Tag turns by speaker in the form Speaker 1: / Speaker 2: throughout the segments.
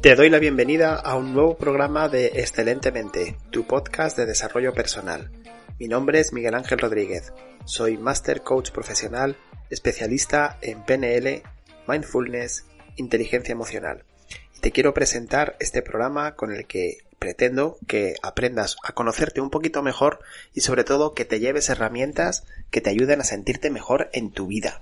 Speaker 1: Te doy la bienvenida a un nuevo programa de Excelentemente, tu podcast de desarrollo personal. Mi nombre es Miguel Ángel Rodríguez. Soy Master Coach Profesional, especialista en PNL, Mindfulness, Inteligencia Emocional. Y te quiero presentar este programa con el que pretendo que aprendas a conocerte un poquito mejor y sobre todo que te lleves herramientas que te ayuden a sentirte mejor en tu vida.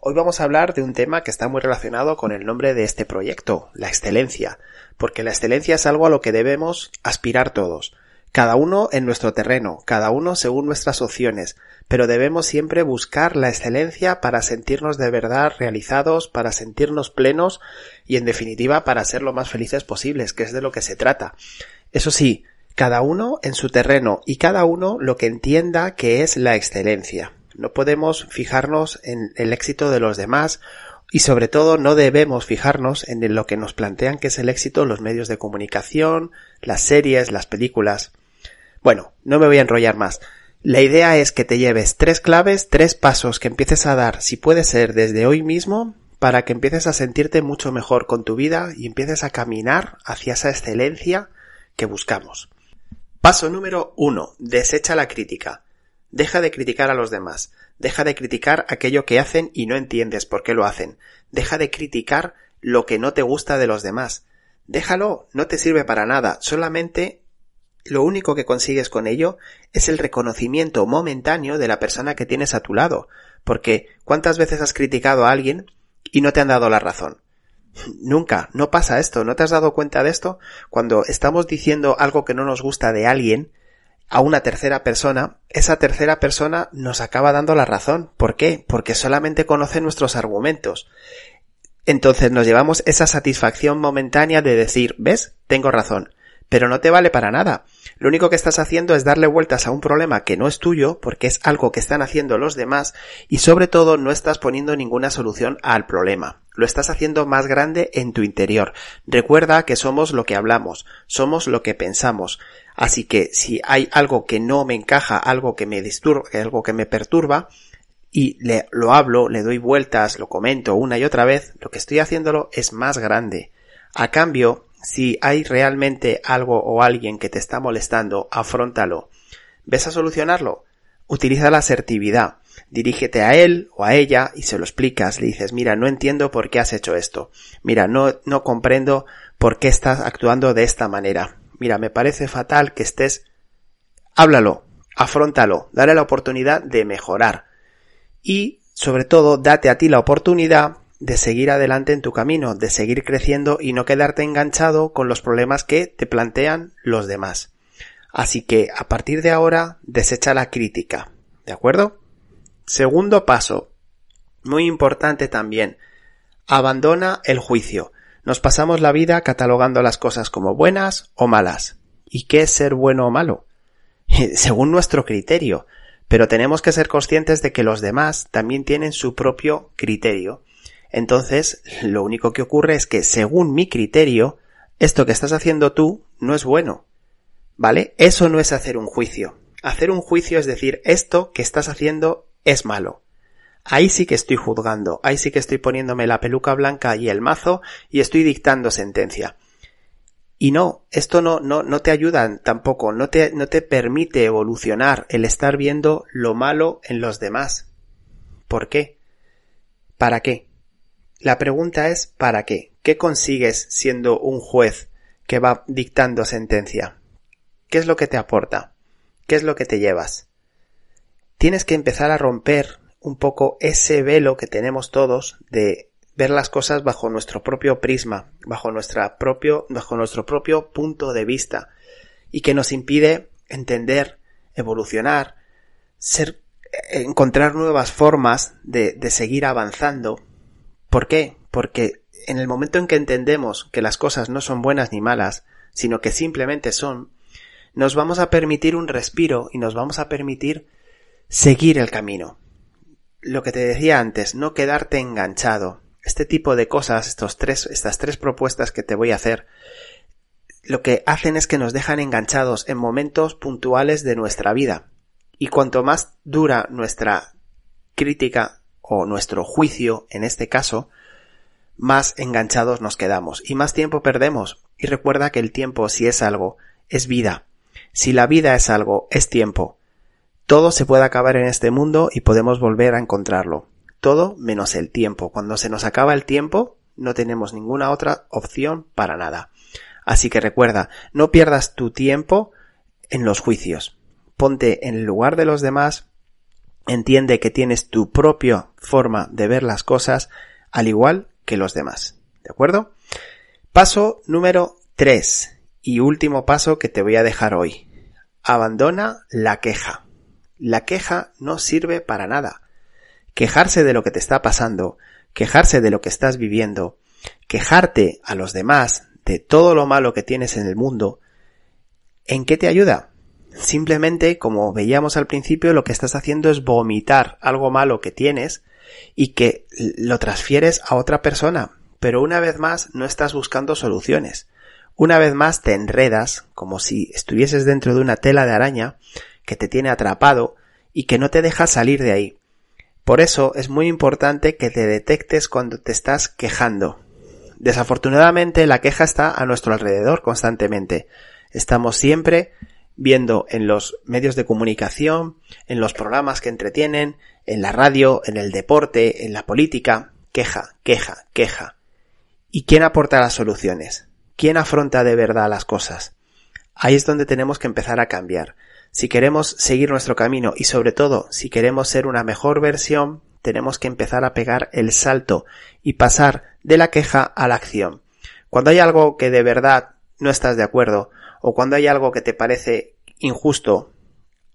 Speaker 1: Hoy vamos a hablar de un tema que está muy relacionado con el nombre de este proyecto, la excelencia, porque la excelencia es algo a lo que debemos aspirar todos, cada uno en nuestro terreno, cada uno según nuestras opciones, pero debemos siempre buscar la excelencia para sentirnos de verdad realizados, para sentirnos plenos y en definitiva para ser lo más felices posibles, que es de lo que se trata. Eso sí, cada uno en su terreno y cada uno lo que entienda que es la excelencia. No podemos fijarnos en el éxito de los demás y sobre todo no debemos fijarnos en lo que nos plantean que es el éxito los medios de comunicación, las series, las películas. Bueno, no me voy a enrollar más. La idea es que te lleves tres claves, tres pasos que empieces a dar, si puede ser desde hoy mismo, para que empieces a sentirte mucho mejor con tu vida y empieces a caminar hacia esa excelencia que buscamos. Paso número uno. Desecha la crítica. Deja de criticar a los demás. Deja de criticar aquello que hacen y no entiendes por qué lo hacen. Deja de criticar lo que no te gusta de los demás. Déjalo, no te sirve para nada, solamente lo único que consigues con ello es el reconocimiento momentáneo de la persona que tienes a tu lado, porque ¿cuántas veces has criticado a alguien y no te han dado la razón? Nunca, no pasa esto, ¿no te has dado cuenta de esto? Cuando estamos diciendo algo que no nos gusta de alguien, a una tercera persona, esa tercera persona nos acaba dando la razón. ¿Por qué? Porque solamente conoce nuestros argumentos. Entonces nos llevamos esa satisfacción momentánea de decir, ¿ves? Tengo razón. Pero no te vale para nada. Lo único que estás haciendo es darle vueltas a un problema que no es tuyo, porque es algo que están haciendo los demás, y sobre todo no estás poniendo ninguna solución al problema. Lo estás haciendo más grande en tu interior. Recuerda que somos lo que hablamos, somos lo que pensamos. Así que si hay algo que no me encaja, algo que me disturba, algo que me perturba, y le, lo hablo, le doy vueltas, lo comento una y otra vez, lo que estoy haciéndolo es más grande. A cambio, si hay realmente algo o alguien que te está molestando, afrontalo. ¿Ves a solucionarlo? Utiliza la asertividad. Dirígete a él o a ella y se lo explicas. Le dices, mira, no entiendo por qué has hecho esto. Mira, no, no comprendo por qué estás actuando de esta manera mira, me parece fatal que estés... Háblalo, afrontalo, dale la oportunidad de mejorar. Y, sobre todo, date a ti la oportunidad de seguir adelante en tu camino, de seguir creciendo y no quedarte enganchado con los problemas que te plantean los demás. Así que, a partir de ahora, desecha la crítica. ¿De acuerdo? Segundo paso. Muy importante también. Abandona el juicio. Nos pasamos la vida catalogando las cosas como buenas o malas. ¿Y qué es ser bueno o malo? Según nuestro criterio. Pero tenemos que ser conscientes de que los demás también tienen su propio criterio. Entonces, lo único que ocurre es que, según mi criterio, esto que estás haciendo tú no es bueno. ¿Vale? Eso no es hacer un juicio. Hacer un juicio es decir, esto que estás haciendo es malo ahí sí que estoy juzgando, ahí sí que estoy poniéndome la peluca blanca y el mazo y estoy dictando sentencia. Y no, esto no, no, no te ayuda tampoco, no te, no te permite evolucionar el estar viendo lo malo en los demás. ¿Por qué? ¿Para qué? La pregunta es ¿para qué? ¿Qué consigues siendo un juez que va dictando sentencia? ¿Qué es lo que te aporta? ¿Qué es lo que te llevas? Tienes que empezar a romper un poco ese velo que tenemos todos de ver las cosas bajo nuestro propio prisma, bajo, nuestra propio, bajo nuestro propio punto de vista y que nos impide entender, evolucionar, encontrar nuevas formas de seguir avanzando. ¿Por qué? Porque en el momento en que entendemos que las cosas no son buenas ni malas, sino que simplemente son, nos vamos a permitir un respiro y nos vamos a permitir seguir el camino lo que te decía antes, no quedarte enganchado. Este tipo de cosas, estos tres, estas tres propuestas que te voy a hacer, lo que hacen es que nos dejan enganchados en momentos puntuales de nuestra vida. Y cuanto más dura nuestra crítica o nuestro juicio en este caso, más enganchados nos quedamos y más tiempo perdemos. Y recuerda que el tiempo, si es algo, es vida. Si la vida es algo, es tiempo. Todo se puede acabar en este mundo y podemos volver a encontrarlo. Todo menos el tiempo. Cuando se nos acaba el tiempo, no tenemos ninguna otra opción para nada. Así que recuerda, no pierdas tu tiempo en los juicios. Ponte en el lugar de los demás, entiende que tienes tu propia forma de ver las cosas, al igual que los demás. ¿De acuerdo? Paso número 3 y último paso que te voy a dejar hoy. Abandona la queja. La queja no sirve para nada. Quejarse de lo que te está pasando, quejarse de lo que estás viviendo, quejarte a los demás de todo lo malo que tienes en el mundo, ¿en qué te ayuda? Simplemente, como veíamos al principio, lo que estás haciendo es vomitar algo malo que tienes y que lo transfieres a otra persona. Pero una vez más no estás buscando soluciones. Una vez más te enredas como si estuvieses dentro de una tela de araña que te tiene atrapado y que no te deja salir de ahí. Por eso es muy importante que te detectes cuando te estás quejando. Desafortunadamente la queja está a nuestro alrededor constantemente. Estamos siempre viendo en los medios de comunicación, en los programas que entretienen, en la radio, en el deporte, en la política, queja, queja, queja. ¿Y quién aporta las soluciones? ¿Quién afronta de verdad las cosas? Ahí es donde tenemos que empezar a cambiar. Si queremos seguir nuestro camino y sobre todo si queremos ser una mejor versión, tenemos que empezar a pegar el salto y pasar de la queja a la acción. Cuando hay algo que de verdad no estás de acuerdo o cuando hay algo que te parece injusto,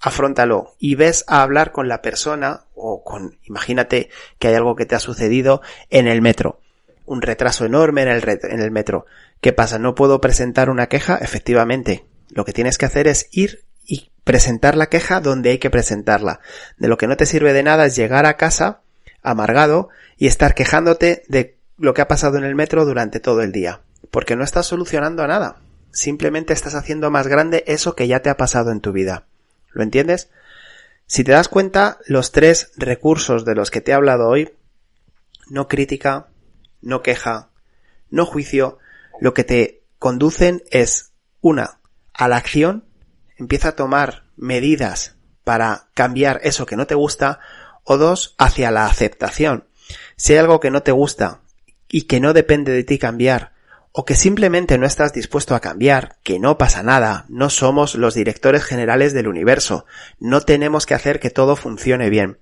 Speaker 1: afrontalo y ves a hablar con la persona o con, imagínate que hay algo que te ha sucedido en el metro. Un retraso enorme en el, en el metro. ¿Qué pasa? ¿No puedo presentar una queja? Efectivamente. Lo que tienes que hacer es ir y presentar la queja donde hay que presentarla. De lo que no te sirve de nada es llegar a casa amargado y estar quejándote de lo que ha pasado en el metro durante todo el día. Porque no estás solucionando a nada. Simplemente estás haciendo más grande eso que ya te ha pasado en tu vida. ¿Lo entiendes? Si te das cuenta, los tres recursos de los que te he hablado hoy, no crítica, no queja, no juicio, lo que te conducen es una, a la acción empieza a tomar medidas para cambiar eso que no te gusta, o dos, hacia la aceptación. Si hay algo que no te gusta y que no depende de ti cambiar, o que simplemente no estás dispuesto a cambiar, que no pasa nada, no somos los directores generales del universo, no tenemos que hacer que todo funcione bien.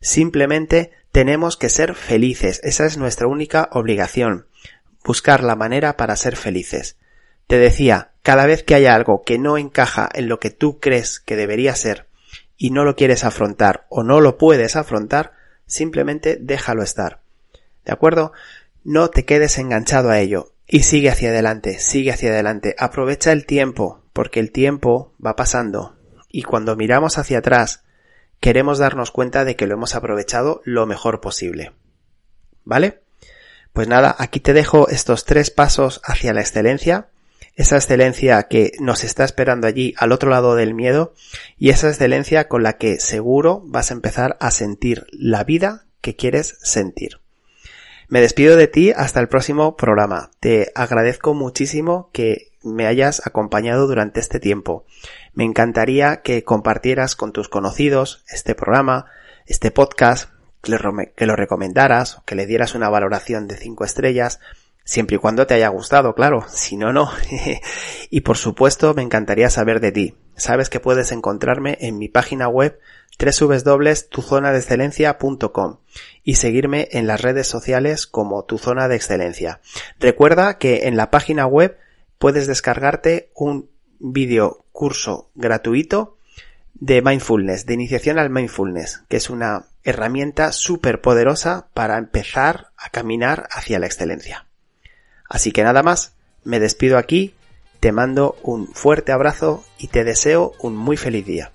Speaker 1: Simplemente tenemos que ser felices, esa es nuestra única obligación, buscar la manera para ser felices. Te decía, cada vez que haya algo que no encaja en lo que tú crees que debería ser y no lo quieres afrontar o no lo puedes afrontar, simplemente déjalo estar. ¿De acuerdo? No te quedes enganchado a ello y sigue hacia adelante, sigue hacia adelante. Aprovecha el tiempo, porque el tiempo va pasando y cuando miramos hacia atrás queremos darnos cuenta de que lo hemos aprovechado lo mejor posible. ¿Vale? Pues nada, aquí te dejo estos tres pasos hacia la excelencia esa excelencia que nos está esperando allí al otro lado del miedo y esa excelencia con la que seguro vas a empezar a sentir la vida que quieres sentir. Me despido de ti hasta el próximo programa. Te agradezco muchísimo que me hayas acompañado durante este tiempo. Me encantaría que compartieras con tus conocidos este programa, este podcast, que lo recomendaras, que le dieras una valoración de 5 estrellas Siempre y cuando te haya gustado, claro, si no, no. y por supuesto, me encantaría saber de ti. Sabes que puedes encontrarme en mi página web www.tuzonadexcelencia.com y seguirme en las redes sociales como Tu Zona de Excelencia. Recuerda que en la página web puedes descargarte un vídeo curso gratuito de mindfulness, de iniciación al mindfulness, que es una herramienta súper poderosa para empezar a caminar hacia la excelencia. Así que nada más, me despido aquí, te mando un fuerte abrazo y te deseo un muy feliz día.